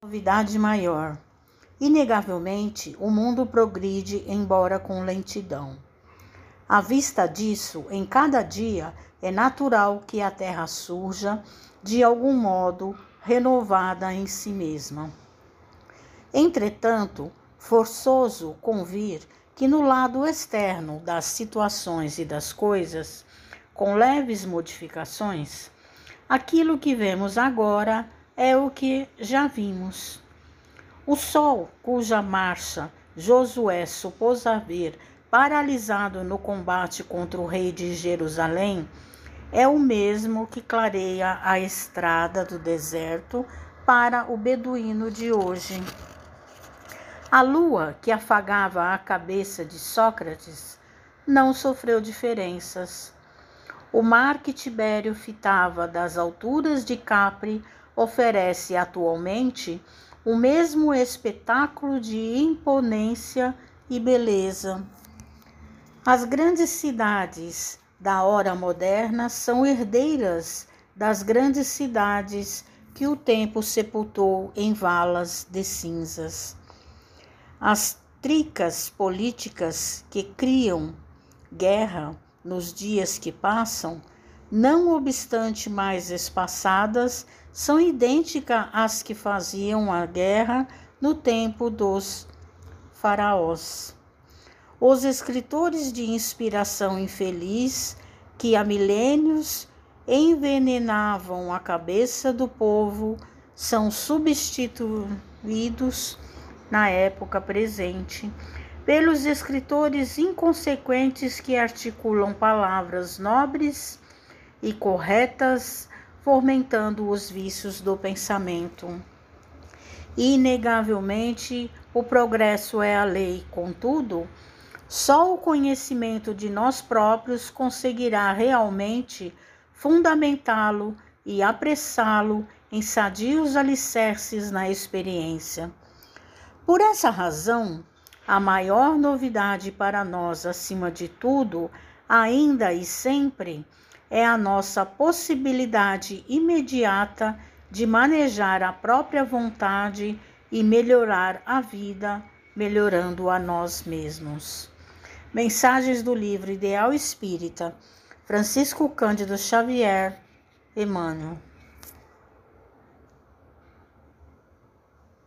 novidade maior. Inegavelmente, o mundo progride, embora com lentidão. À vista disso, em cada dia é natural que a Terra surja, de algum modo, renovada em si mesma. Entretanto, forçoso convir que no lado externo das situações e das coisas, com leves modificações, aquilo que vemos agora é o que já vimos. O Sol, cuja marcha Josué supôs haver paralisado no combate contra o rei de Jerusalém, é o mesmo que clareia a estrada do deserto para o beduíno de hoje. A lua que afagava a cabeça de Sócrates não sofreu diferenças. O mar que Tibério fitava das alturas de Capri oferece atualmente o mesmo espetáculo de imponência e beleza. As grandes cidades da hora moderna são herdeiras das grandes cidades que o tempo sepultou em valas de cinzas. As tricas políticas que criam guerra nos dias que passam, não obstante mais espaçadas, são idênticas às que faziam a guerra no tempo dos faraós. Os escritores de inspiração infeliz que há milênios envenenavam a cabeça do povo são substituídos na época presente pelos escritores inconsequentes que articulam palavras nobres e corretas, fomentando os vícios do pensamento. Inegavelmente, o progresso é a lei, contudo, só o conhecimento de nós próprios conseguirá realmente fundamentá-lo e apressá-lo em sadios alicerces na experiência. Por essa razão, a maior novidade para nós, acima de tudo, ainda e sempre, é a nossa possibilidade imediata de manejar a própria vontade e melhorar a vida, melhorando a nós mesmos. Mensagens do livro Ideal Espírita, Francisco Cândido Xavier, Emmanuel.